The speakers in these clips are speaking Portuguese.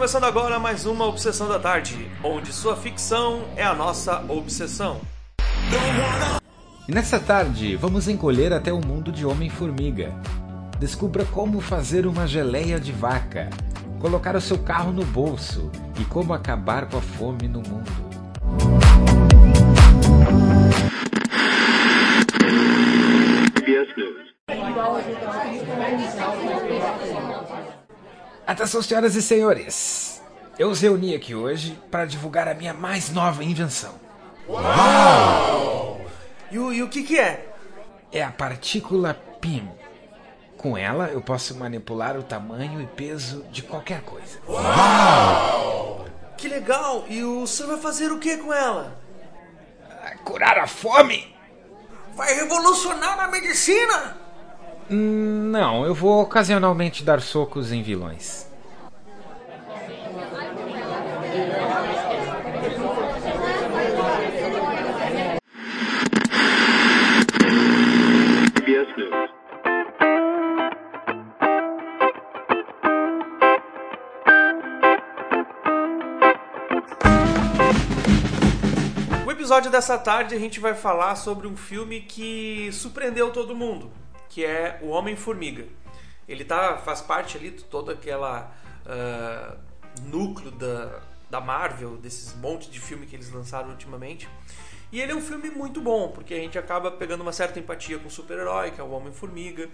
começando agora mais uma Obsessão da Tarde, onde sua ficção é a nossa obsessão. E nessa tarde, vamos encolher até o mundo de Homem-Formiga. Descubra como fazer uma geleia de vaca, colocar o seu carro no bolso e como acabar com a fome no mundo. Atenção, senhoras e senhores! Eu os reuni aqui hoje para divulgar a minha mais nova invenção. E o, e o que que é? É a partícula PIM. Com ela, eu posso manipular o tamanho e peso de qualquer coisa. Que legal! E o senhor vai fazer o que com ela? Curar a fome? Vai revolucionar a medicina! Hum, Não, eu vou ocasionalmente dar socos em vilões. Episódio dessa tarde a gente vai falar sobre um filme que surpreendeu todo mundo, que é O Homem-Formiga. Ele tá, faz parte ali de todo aquela ah, núcleo da, da Marvel, desses monte de filme que eles lançaram ultimamente. E ele é um filme muito bom, porque a gente acaba pegando uma certa empatia com o super-herói, que é o Homem-Formiga,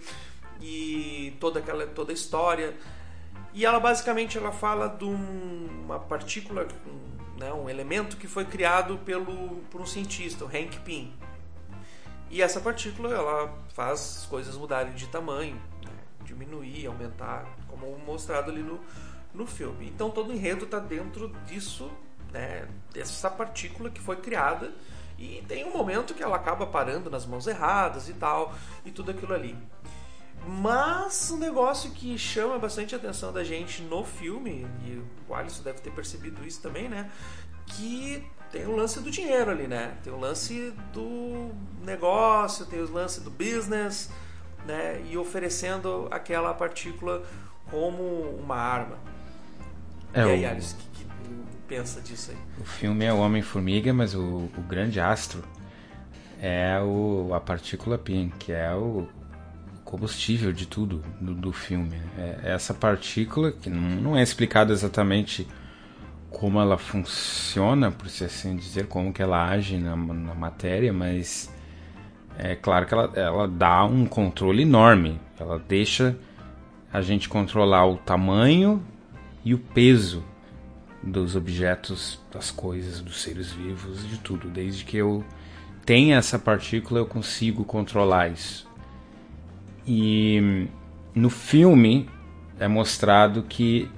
e toda aquela toda a história. E ela basicamente ela fala de um- uma partícula, um, né, um elemento que foi criado pelo, por um cientista, o Hank Pym. E essa partícula ela faz as coisas mudarem de tamanho, né, diminuir, aumentar, como mostrado ali no, no filme. Então todo o enredo está dentro disso, né, dessa partícula que foi criada. E tem um momento que ela acaba parando nas mãos erradas e tal, e tudo aquilo ali. Mas um negócio que chama bastante a atenção da gente no filme, e o Alisson deve ter percebido isso também, né? Que tem o lance do dinheiro ali, né? Tem o lance do negócio, tem o lance do business, né? E oferecendo aquela partícula como uma arma. É, e aí, o- Alisson, o que, que pensa disso aí? O filme é o Homem-Formiga, mas o, o grande astro é o, a partícula PIN, que é o combustível de tudo do, do filme. É essa partícula que não, não é explicado exatamente como ela funciona, por se assim dizer, como que ela age na, na matéria, mas é claro que ela, ela dá um controle enorme. Ela deixa a gente controlar o tamanho e o peso dos objetos, das coisas, dos seres vivos, de tudo. Desde que eu tenha essa partícula, eu consigo controlar isso. E no filme é mostrado que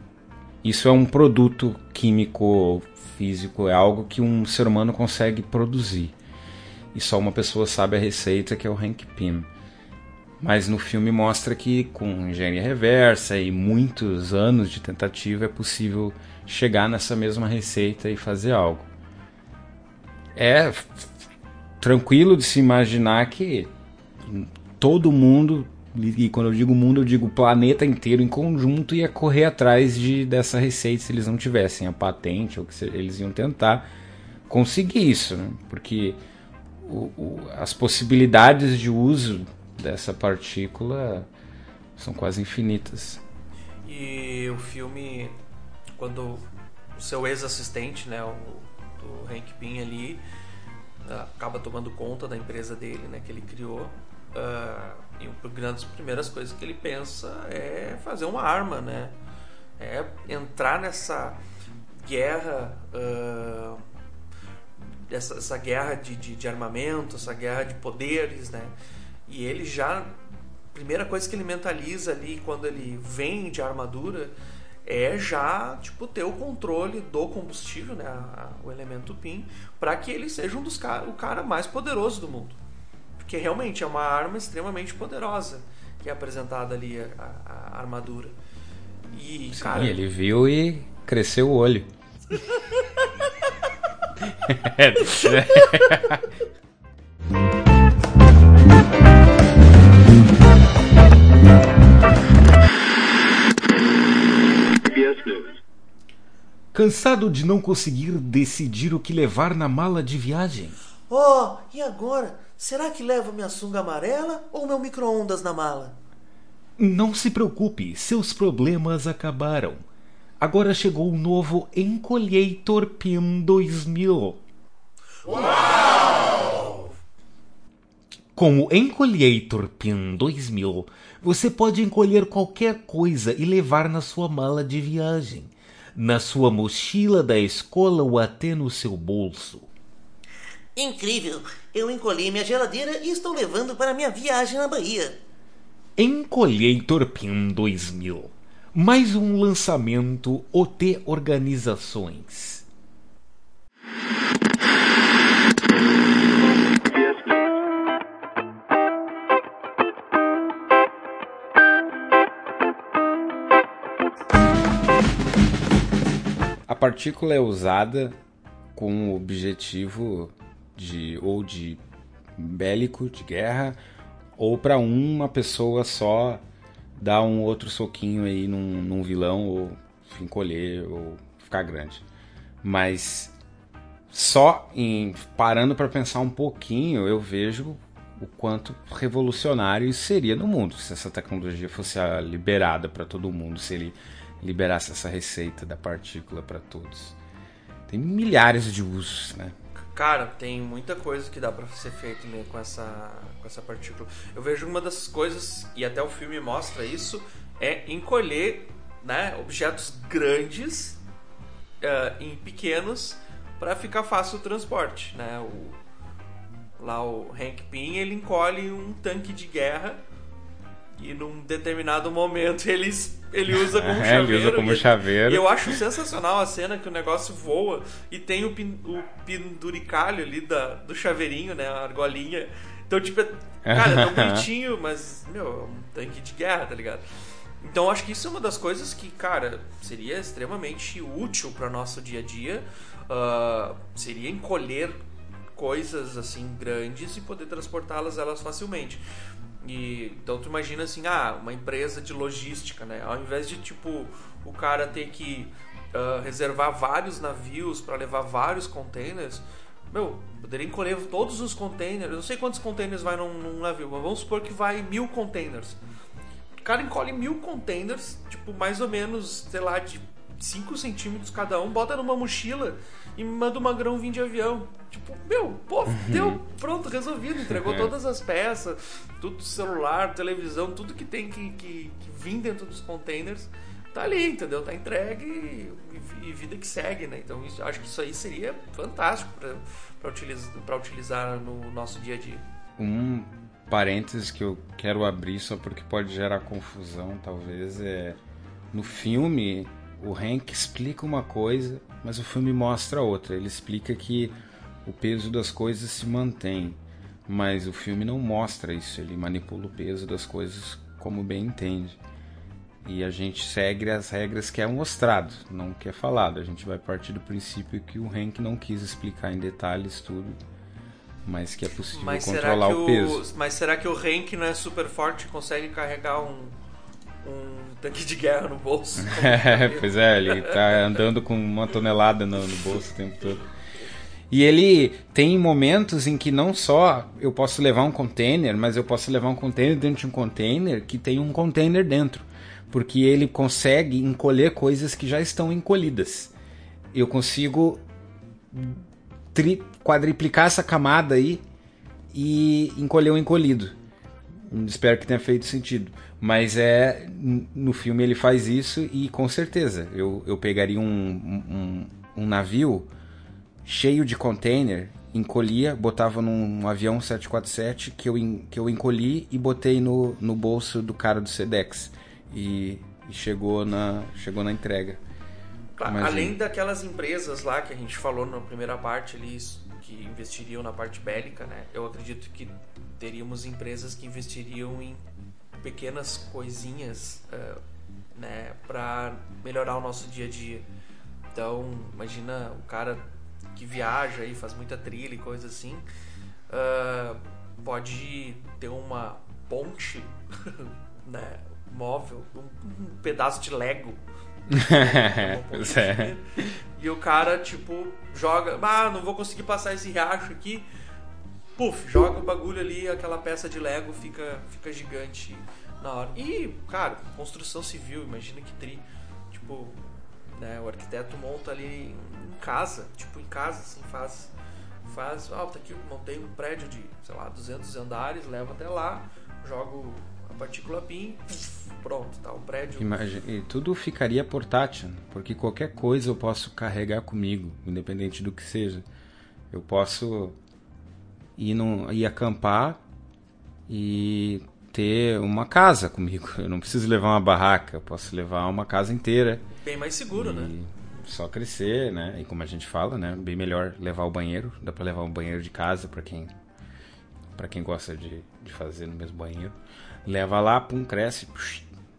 isso é um produto químico físico, é algo que um ser humano consegue produzir. E só uma pessoa sabe a receita, que é o Hank Pym. Mas no filme mostra que com engenharia reversa e muitos anos de tentativa é possível chegar nessa mesma receita e fazer algo. É tranquilo de se imaginar que todo mundo, e quando eu digo mundo, eu digo o planeta inteiro em conjunto ia correr atrás de, dessa receita se eles não tivessem a patente ou que se- eles iam tentar conseguir isso, né? porque o- o- as possibilidades de uso dessa partícula são quase infinitas. E o filme, quando o seu ex-assistente, né, o do Hank Pym ali, ah, acaba tomando conta da empresa dele, né, que ele criou, ah, e uma das primeiras coisas que ele pensa é fazer uma arma, né, é entrar nessa guerra, ah, essa, essa guerra de, de, de armamento, essa guerra de poderes, né, e ele já primeira coisa que ele mentaliza ali quando ele vem de armadura é já tipo ter o controle do combustível, né, o elemento PIN, para que ele seja um dos o cara mais poderoso do mundo, porque realmente é uma arma extremamente poderosa que é apresentada ali a, a- a armadura. E cara, E ele viu e cresceu o olho. Cansado de não conseguir decidir o que levar na mala de viagem? Oh, e agora? Será que levo minha sunga amarela ou meu micro-ondas na mala? Não se preocupe, seus problemas acabaram. Agora chegou o novo Encolhator PIN 2000. Uau! Com o Encolhator PIN 2000, você pode encolher qualquer coisa e levar na sua mala de viagem, na sua mochila da escola ou até no seu bolso. Incrível! Eu encolhi minha geladeira e estou levando para minha viagem na Bahia. Encolhator PIN 2000. Mais um lançamento OT Organizações. A partícula é usada com o objetivo de ou de bélico, de guerra, ou para uma pessoa só dar um outro soquinho aí num, num vilão ou encolher ou ficar grande. Mas só em parando para pensar um pouquinho, eu vejo o quanto revolucionário isso seria no mundo se essa tecnologia fosse liberada para todo mundo, se ele liberasse essa receita da partícula para todos. Tem milhares de usos, né? Cara, tem muita coisa que dá para ser feito né, com essa com essa partícula. Eu vejo uma das coisas e até o filme mostra isso é encolher, né, objetos grandes uh, em pequenos para ficar fácil o transporte, né? O, lá o Hank Pym ele encolhe um tanque de guerra e num determinado momento ele, ele usa como É, chaveiro. ele usa como e- chaveiro. E eu acho sensacional a cena que o negócio voa e tem o, pin, o penduricalho ali da, do chaveirinho, né? A argolinha. Então, tipo, é, cara, é tão bonitinho, mas, meu, é um tanque de guerra, tá ligado? Então, acho que isso é uma das coisas que, cara, seria extremamente útil para nosso dia a dia. Ah, seria encolher coisas assim grandes e poder transportá-las elas facilmente. E, então tu imagina assim, ah, uma empresa de logística, né? Ao invés de tipo o cara ter que ah, reservar vários navios para levar vários containers, meu, poderia encolher todos os containers. Eu não sei quantos containers vai num, num navio, mas vamos supor que vai mil containers. O cara encolhe mil containers, tipo, mais ou menos, sei lá, de 5 centímetros cada um, bota numa mochila e manda uma grão vir de avião. Tipo, meu, pô, deu, pronto, resolvido, entregou todas as peças, tudo celular, televisão, tudo que tem que, que, que vir dentro dos containers, tá ali, entendeu? Tá entregue e, e vida que segue, né? Então isso, acho que isso aí seria fantástico para utilizar, pra utilizar no nosso dia a dia. Um parênteses que eu quero abrir só porque pode gerar confusão, talvez, é no filme o Hank explica uma coisa, mas o filme mostra outra. Ele explica que o peso das coisas se mantém, mas o filme não mostra isso. Ele manipula o peso das coisas como bem entende. E a gente segue as regras que é mostrado, não que é falado. A gente vai partir do princípio que o Hank não quis explicar em detalhes tudo, mas que é possível Mas será, controlar que o o, peso. mas será que o Hank não é super forte e consegue carregar um, um tanque de guerra no bolso? É, pois é, ele tá andando com uma tonelada no, no bolso o tempo todo. E ele tem momentos em que não só eu posso levar um container, mas eu posso levar um container dentro de um container que tem um container dentro. Porque ele consegue encolher coisas que já estão encolhidas. Eu consigo tri- quadriplicar essa camada aí e encolher o encolhido. Espero que tenha feito sentido. Mas é. No filme ele faz isso e com certeza eu, eu pegaria um, um, um navio cheio de container, encolhia, botava num avião 747 que eu, que eu encolhi e botei no, no bolso do cara do Sedex. E, e chegou, na, chegou na entrega. Imagina. Além daquelas empresas lá que a gente falou na primeira parte ali, que investiriam na parte bélica, né? Eu acredito que teríamos empresas que investiriam em pequenas coisinhas, eh, né, para melhorar o nosso dia a dia. Então, imagina o cara que viaja e faz muita trilha e coisa assim, ah, pode ter uma ponte, né, móvel, um, um pedaço de Lego é. E o cara, tipo, joga. Ah, não vou conseguir passar esse riacho aqui. Puf, joga o bagulho ali, aquela peça de Lego fica, fica gigante na hora. E, cara, construção civil, imagina que tri. Tipo, né, o arquiteto monta ali em casa, tipo, em casa, assim, faz. Faz, ah, tá aqui, montei um prédio de, sei lá, 200 andares, levo até lá, jogo a partícula PIN, pronto, tá o prédio. Imagina, e tudo ficaria portátil, porque qualquer coisa eu posso carregar comigo, independente do que seja. Eu posso ir, no, ir acampar e ter uma casa comigo. Eu não preciso levar uma barraca, eu posso levar uma casa inteira. Bem mais seguro, e né? Só crescer, né? E como a gente fala, né? Bem melhor levar o banheiro. Dá pra levar um banheiro de casa para quem para quem gosta de, de fazer no mesmo banheiro. Leva lá, pum, cresce,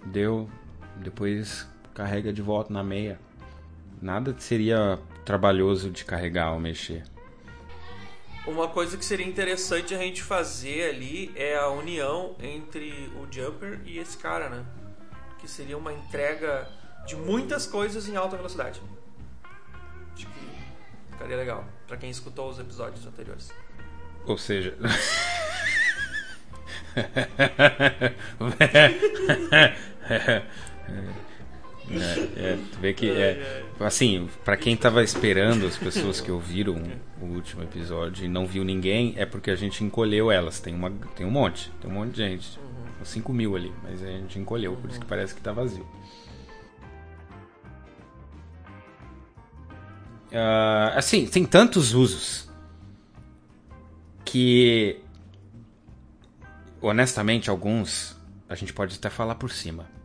deu. Depois carrega de volta na meia. Nada seria trabalhoso de carregar ou mexer. Uma coisa que seria interessante a gente fazer ali é a união entre o Jumper e esse cara, né? Que seria uma entrega de muitas coisas em alta velocidade. Acho que ficaria legal para quem escutou os episódios anteriores. Ou seja. É, é, tu vê que é, assim, para quem tava esperando as pessoas que ouviram o último episódio e não viu ninguém, é porque a gente encolheu elas. Tem uma, tem um monte, tem um monte de gente, uns 5 mil ali, mas a gente encolheu, por isso que parece que tá vazio. Ah, assim, tem tantos usos que honestamente alguns a gente pode até falar por cima.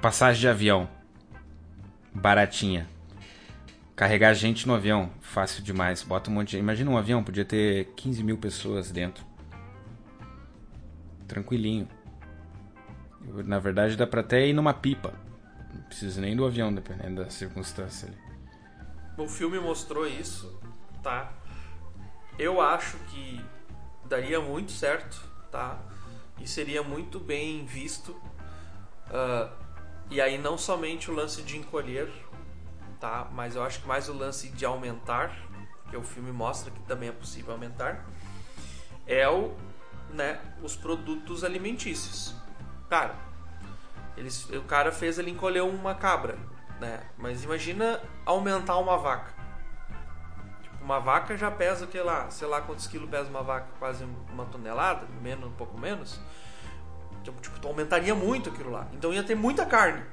Passagem de avião. Baratinha. Carregar gente no avião. Fácil demais. Bota um monte de... Imagina um avião, podia ter 15 mil pessoas dentro. Tranquilinho. Na verdade, dá pra até ir numa pipa. Não precisa nem do avião, dependendo da circunstância ali. O filme mostrou isso, tá? Eu acho que daria muito certo, tá? E seria muito bem visto. Uh, e aí não somente o lance de encolher, tá? Mas eu acho que mais o lance de aumentar, que o filme mostra que também é possível aumentar, é o, né, os produtos alimentícios. Cara, eles, o cara fez ele encolher uma cabra, né? Mas imagina aumentar uma vaca. Tipo, uma vaca já pesa o que lá, sei lá quantos quilos pesa uma vaca, quase uma tonelada, menos, um pouco menos. Então, tipo, tu aumentaria muito aquilo lá. Então ia ter muita carne.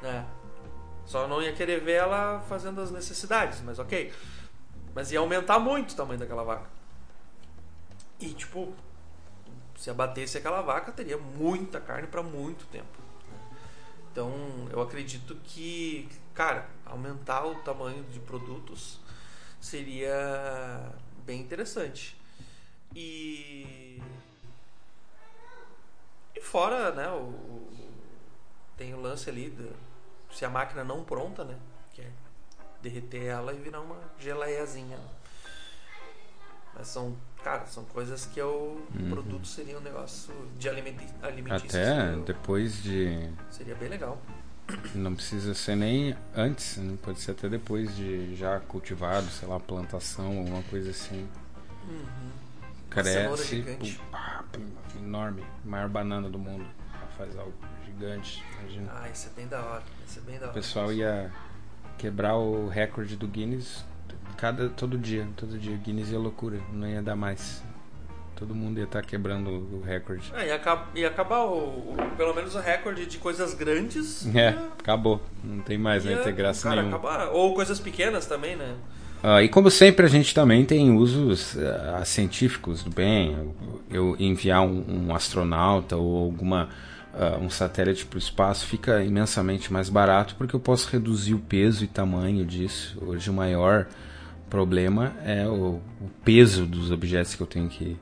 Né? Só não ia querer ver ela fazendo as necessidades, mas ok. Mas ia aumentar muito o tamanho daquela vaca. E tipo, se abatesse aquela vaca, teria muita carne para muito tempo. Então, eu acredito que, cara, aumentar o tamanho de produtos seria bem interessante. E e fora, né, o, tem o lance ali de, se a máquina não pronta, né, que é derreter ela e virar uma geleiazinha. Né? Mas são, cara, são coisas que o Uhum. produto seria um negócio de alimentício. Até depois de. seria bem legal. Não precisa ser nem antes, né? pode ser até depois de já cultivado, sei lá, plantação, alguma coisa assim. cenoura Cresce, gigante. pá, enorme, maior banana do mundo. Faz algo gigante, imagina. Ah, isso é bem da hora. Isso é bem da O hora. pessoal ia quebrar o recorde do Guinness cada todo dia, todo dia. Guinness ia loucura, não ia dar mais. Todo mundo ia estar quebrando o recorde. É, ia, acab- ia acabar o, o- pelo menos o recorde de coisas grandes. É, ia- acabou. Não tem mais, ia, não tem graça cara, nenhuma. acabar. Ou coisas pequenas também, né? Ah, e como sempre, a gente também tem usos ah, científicos do bem. Eu enviar um, um astronauta ou alguma ah, um satélite para o espaço fica imensamente mais barato porque eu posso reduzir o peso e tamanho disso. Hoje o maior problema é o, o peso dos objetos que eu tenho que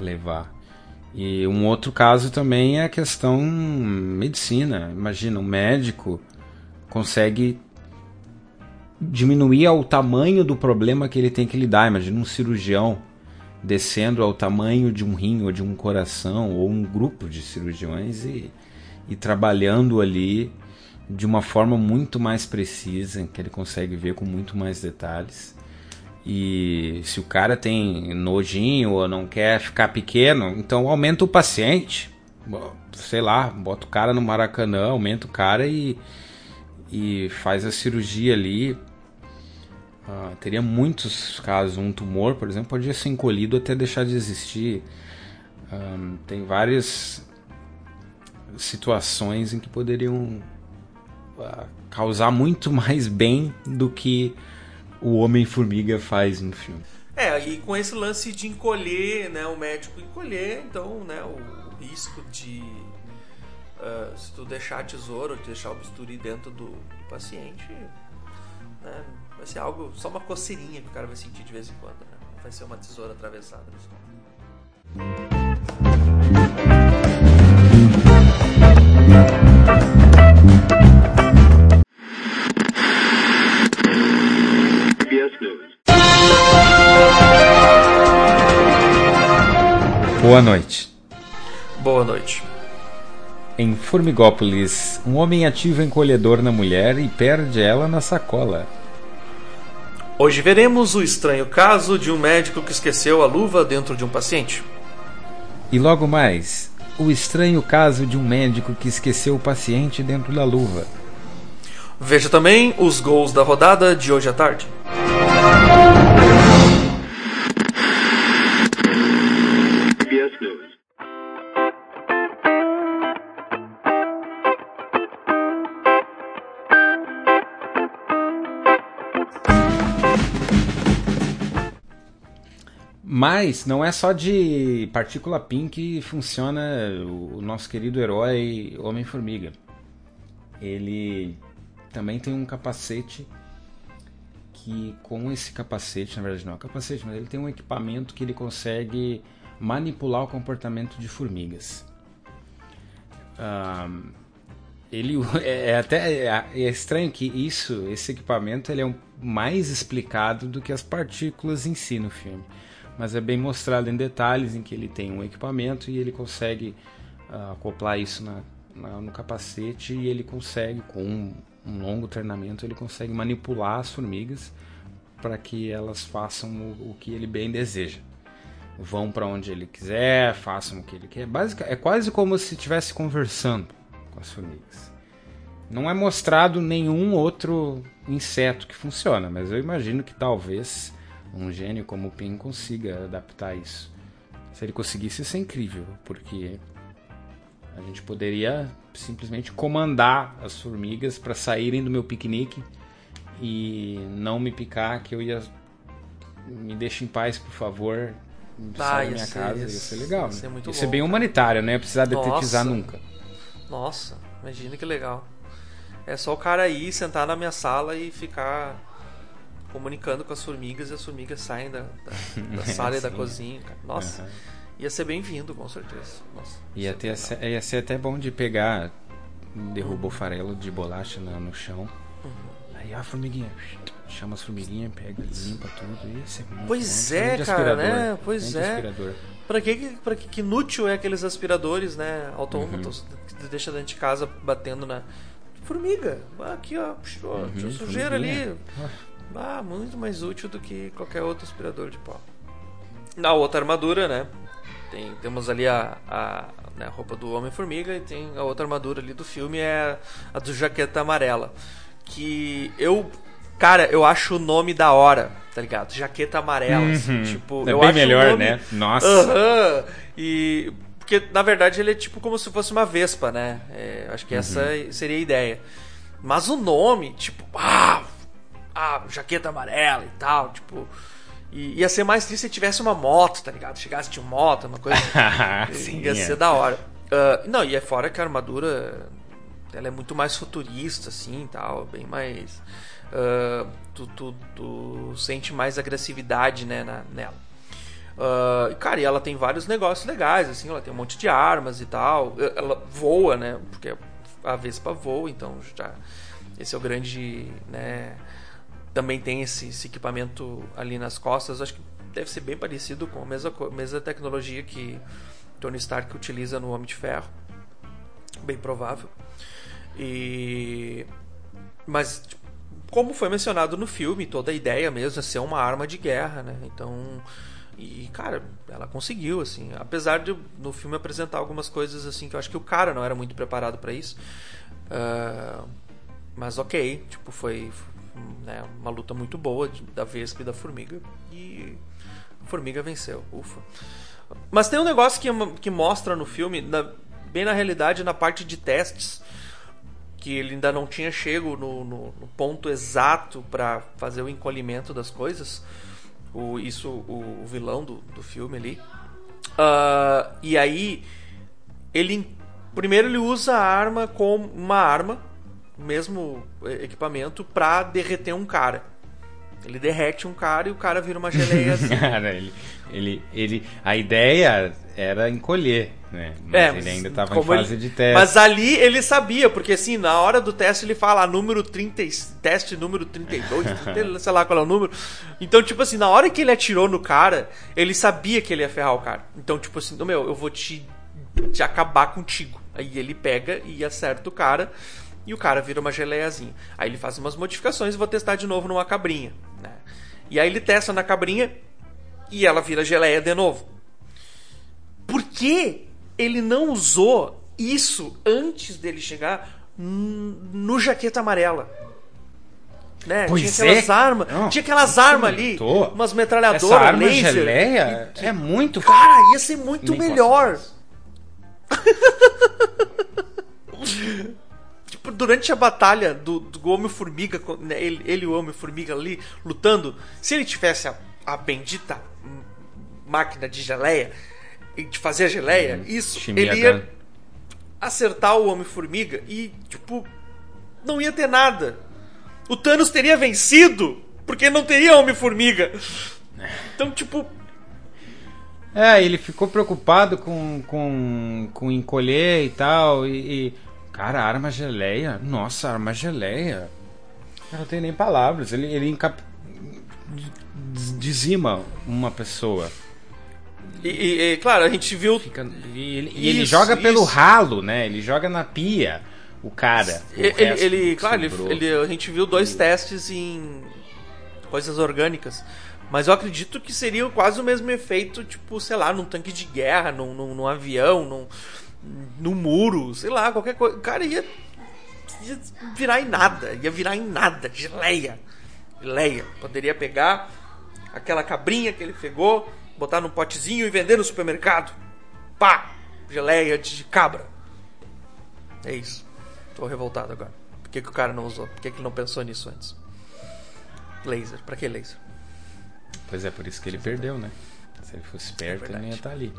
levar. E um outro caso também é a questão medicina. Imagina, um médico consegue diminuir ao tamanho do problema que ele tem que lidar. Imagina um cirurgião descendo ao tamanho de um rim ou de um coração ou um grupo de cirurgiões e, e trabalhando ali de uma forma muito mais precisa, que ele consegue ver com muito mais detalhes. E se o cara tem nojinho ou não quer ficar pequeno, então aumenta o paciente. Sei lá, bota o cara no Maracanã, aumenta o cara e, e faz a cirurgia ali. Uh, teria muitos casos. Um tumor, por exemplo, podia ser encolhido até deixar de existir. Um, tem várias situações em que poderiam uh, causar muito mais bem do que o Homem-Formiga faz no filme. É, e com esse lance de encolher, né, o médico encolher, então, né, o, risco de uh, se tu deixar a tesoura ou deixar o bisturi dentro do, do paciente, né, vai ser algo, só uma coceirinha que o cara vai sentir de vez em quando, né? Vai ser uma tesoura atravessada. Boa noite. Boa noite. Em Formigópolis, um homem ativa encolhedor na mulher e perde ela na sacola. Hoje veremos o estranho caso de um médico que esqueceu a luva dentro de um paciente. E logo mais, o estranho caso de um médico que esqueceu o paciente dentro da luva. Veja também os gols da rodada de hoje à tarde. Mas não é só de partícula PIN que funciona o nosso querido herói Homem-Formiga. Ele também tem um capacete que com esse capacete, na verdade não é um capacete, mas ele tem um equipamento que ele consegue manipular o comportamento de formigas. Um, ele é, é até é, é, estranho que isso, esse equipamento, ele é um, mais explicado do que as partículas em si no filme mas é bem mostrado em detalhes em que ele tem um equipamento e ele consegue uh, acoplar isso na, na, no capacete e ele consegue, com um, um, longo treinamento, ele consegue manipular as formigas para que elas façam o, o, que ele bem deseja. Vão para onde ele quiser, façam o que ele quer. Básica, é quase como se estivesse conversando com as formigas. Não é mostrado nenhum outro inseto que funciona, mas eu imagino que talvez um gênio como o Pin consiga adaptar isso. Se ele conseguisse, isso é incrível, porque a gente poderia simplesmente comandar as formigas para saírem do meu piquenique e não me picar, que eu ia. Me deixe em paz, por favor. Ah, da minha ser, casa, ia ser legal. Ia ser, né? ia bem humanitário, né? Precisar detetizar nunca. Nossa, imagina que legal. É só o cara ir, sentar na minha sala e ficar comunicando com as formigas e as formigas saem da, da, da sala e da cozinha. Cara. Nossa, uhum. ia ser bem-vindo, com certeza. Nossa, ia, ter, ia ser até bom de pegar, derrubou uhum. farelo de bolacha no, no chão. Uhum. Aí a formiguinha chama as formiguinhas, pega, limpa tudo. Ia ser muito pois bom. é, cara, né? Pois é. Pra que, pra que, que inútil é aqueles aspiradores, né? Autômatos uhum. que deixa dentro de casa batendo na. Formiga, aqui ó, puxou, uhum, sujeira ali. Ah, muito mais útil do que qualquer outro aspirador de pó. Na outra armadura, né? Tem, temos ali a, a, né, a roupa do Homem-Formiga e tem a outra armadura ali do filme, é a do Jaqueta Amarela. Que eu, cara, eu acho o nome da hora, tá ligado? Jaqueta Amarela, assim, uhum. assim, tipo... É eu bem acho melhor, nome... né? Nossa. Uhum. E... Porque, na verdade, ele é tipo como se fosse uma vespa, né? É, acho que essa uhum. seria a ideia. Mas o nome, tipo, ah, ah, jaqueta amarela e tal, tipo. E ia ser mais triste se tivesse uma moto, tá ligado? Chegasse de moto, uma coisa. Sim, ia é. ser da hora. Uh, não, e é fora que a armadura ela é muito mais futurista, assim tal, bem mais. Uh, tu, tu, tu, sente mais agressividade né, na, nela. Uh, cara, e ela tem vários negócios legais, assim, ela tem um monte de armas e tal. Ela voa, né? Porque a Vespa voa, então já. Esse é o grande. Né, também tem esse, esse, equipamento ali nas costas. Acho que deve ser bem parecido com a mesma, mesma tecnologia que Tony Stark utiliza no Homem de Ferro. Bem provável. E. Mas, tipo, como foi mencionado no filme, toda a ideia mesmo é ser uma arma de guerra, né? Então. E, cara, ela conseguiu, assim. Apesar de no filme apresentar algumas coisas, assim, que eu acho que o cara não era muito preparado para isso. Uh, mas ok, tipo, foi né, uma luta muito boa da Vespa e da Formiga. E a Formiga venceu, ufa. Mas tem um negócio que, que mostra no filme, na, bem na realidade, na parte de testes, que ele ainda não tinha chego no, no, no ponto exato para fazer o encolhimento das coisas. O, isso, o, o vilão do, do filme ali. Uh, e aí, ele primeiro ele usa a arma como uma arma, mesmo equipamento, para derreter um cara. Ele derrete um cara e o cara vira uma geleia. Assim. cara, ele, ele, ele, a ideia era encolher, né? Mas é, ele ainda estava em fase ele, de teste. Mas ali ele sabia, porque assim, na hora do teste ele fala número 30, teste número 32, 30, sei lá qual é o número. Então, tipo assim, na hora que ele atirou no cara, ele sabia que ele ia ferrar o cara. Então, tipo assim, meu, eu vou te, te acabar contigo. Aí ele pega e acerta o cara e o cara vira uma geleiazinha. Aí ele faz umas modificações e vou testar de novo numa cabrinha. Né? E aí ele testa na cabrinha e ela vira geleia de novo. Por que ele não usou isso antes dele chegar no jaqueta amarela? Né? Pois tinha aquelas é. armas, Não, tinha aquelas armas ali, umas metralhadoras, Essa arma laser. geleia E- é muito Cara, ia ser muito Nem melhor. durante a batalha do, do Homem-Formiga, né, ele, ele e o Homem-Formiga ali lutando, se ele tivesse a, a bendita hum, máquina de geleia, de fazer a geleia, isso, Chimia ele ia acertar o Homem-Formiga e, tipo, não ia ter nada. O Thanos teria vencido, porque não teria Homem-Formiga. Então, tipo, É, ele ficou preocupado com, com, com encolher e tal. E, e- Cara, arma geleia. Nossa, arma geleia. Eu não tenho nem palavras. Ele, ele encap... dizima uma pessoa. e, e- e, claro, a gente viu Fica- e ele, e ele Isso, joga pelo isso. ralo, né? Ele joga na pia. O cara. O Ele, ele- claro, ele- a gente viu dois testes em coisas orgânicas. Mas eu acredito que seria quase o mesmo efeito, tipo, sei lá, num tanque de guerra, num, num, num avião, num, num muro, sei lá, qualquer coisa. O cara ia, ia virar em nada, ia virar em nada, geleia. Geleia. Poderia pegar aquela cabrinha que ele pegou, botar num potezinho e vender no supermercado. Pá! Geleia de cabra. É isso. Tô revoltado agora. Por que, que o cara não usou? Por que, que ele não pensou nisso antes? Laser. Pra que laser? Pois é, por isso que ele perdeu, né? Se ele fosse esperto, ele não ia estar ali.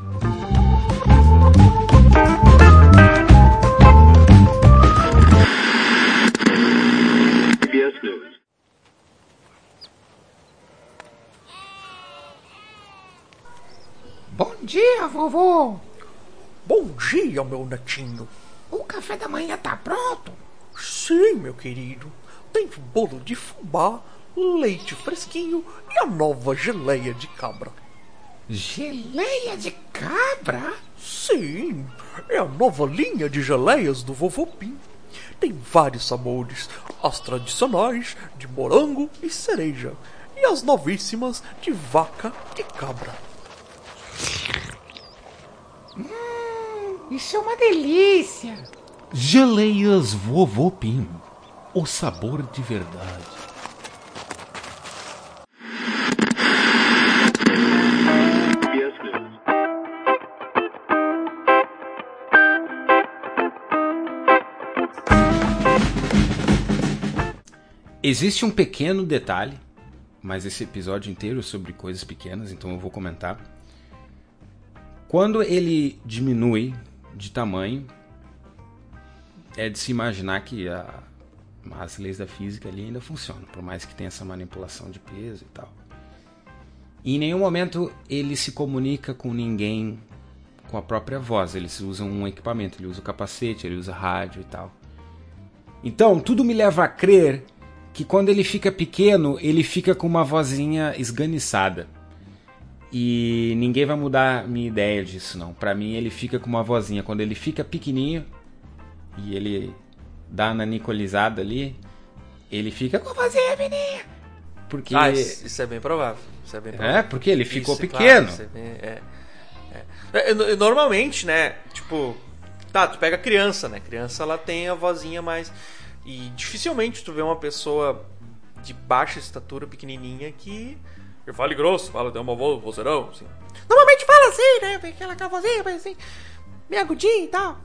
Dia, vovô. Bom dia, meu netinho. O café da manhã tá pronto? Sim, meu querido. Tem bolo de fubá, leite fresquinho e a nova geleia de cabra. Geleia de cabra? Sim, é a nova linha de geleias do Vovô Pim. Tem vários sabores, as tradicionais de morango e cereja, e as novíssimas de vaca e cabra. Isso é uma delícia. Geleias Vovô Pim. O sabor de verdade. Existe um pequeno detalhe, mas esse episódio inteiro é sobre coisas pequenas, então eu vou comentar. Quando ele diminui de tamanho, é de se imaginar que a- as leis da física ali ainda funcionam, por mais que tenha essa manipulação de peso e tal. E em nenhum momento ele se comunica com ninguém com a própria voz. Eles usam um equipamento, ele usa o capacete, ele usa rádio e tal. Então, tudo me leva a crer que quando ele fica pequeno, ele fica com uma vozinha esganiçada. E ninguém vai mudar a minha ideia disso, não. Pra mim, ele fica com uma vozinha. Quando ele fica pequenininho, e ele dá na nicolizada ali, ele fica com a vozinha fininha. Porque. Ah, isso, isso é bem provável. Isso é bem provável. É, porque ele ficou Isso, é pequeno. claro, é é, é. É, no- Normalmente, né? Tipo, tá, tu pega criança, né? Criança ela tem a vozinha mais. E dificilmente tu vê uma pessoa de baixa estatura, pequenininha, que. Que fale grosso, fala, tem uma voz, vozeirão, assim. Normalmente fala assim, né? Vem aquela com a vozinha, mas assim, meio agudinho e tal.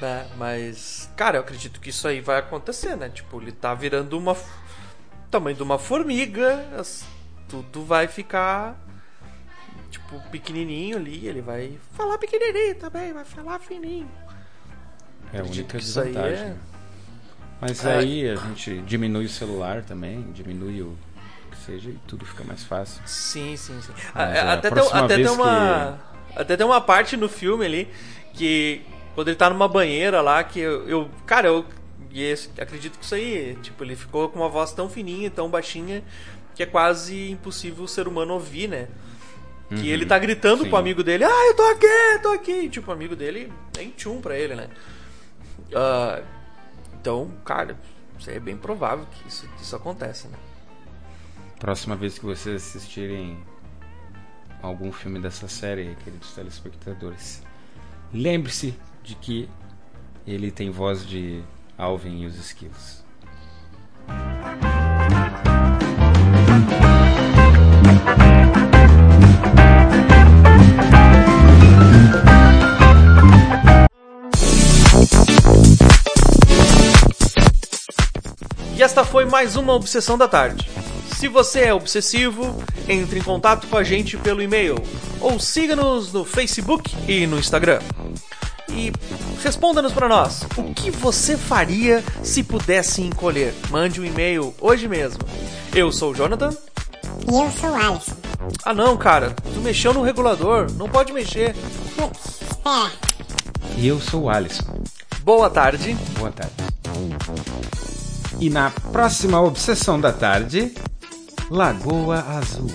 Né? Mas, cara, eu acredito que isso aí vai acontecer, né? Tipo, ele tá virando uma. tamanho de uma formiga, tudo vai ficar. Tipo, pequenininho ali, ele vai Falar pequenininho também, vai falar fininho. É a única desvantagem. é- né? Mas Ah. aí a gente diminui o celular também, diminui o seja e tudo fica mais fácil. Sim, sim, sim. Mas, A- é, a até tem, até, tem uma, até tem uma parte no filme ali que quando ele tá numa banheira lá que eu, eu- cara, eu esse- acredito que isso aí, tipo, ele ficou com uma voz tão fininha, tão baixinha que é quase impossível o ser humano ouvir, né? Que ele tá gritando Uhum. sim. pro amigo dele, ah, eu tô aqui, eu tô aqui. E, tipo, o amigo dele tem tchum pra ele, né? Ah, então, cara, isso aí é bem provável que isso, que isso aconteça, né? Próxima vez que vocês assistirem algum filme dessa série, queridos telespectadores, lembre-se de que ele tem voz de Alvin e os Esquilos. E esta foi mais uma Obsessão da Tarde. Se você é obsessivo, entre em contato com a gente pelo e-mail ou siga-nos no Facebook e no Instagram. E responda-nos para nós: o que você faria se pudesse encolher? Mande um e-mail hoje mesmo. Eu sou o Jonathan. E eu sou o Alisson. Ah não, cara, tu mexeu no regulador, não pode mexer. Espera. E eu sou o Alisson. Boa tarde. Boa tarde. E na próxima Obsessão da Tarde, Lagoa Azul.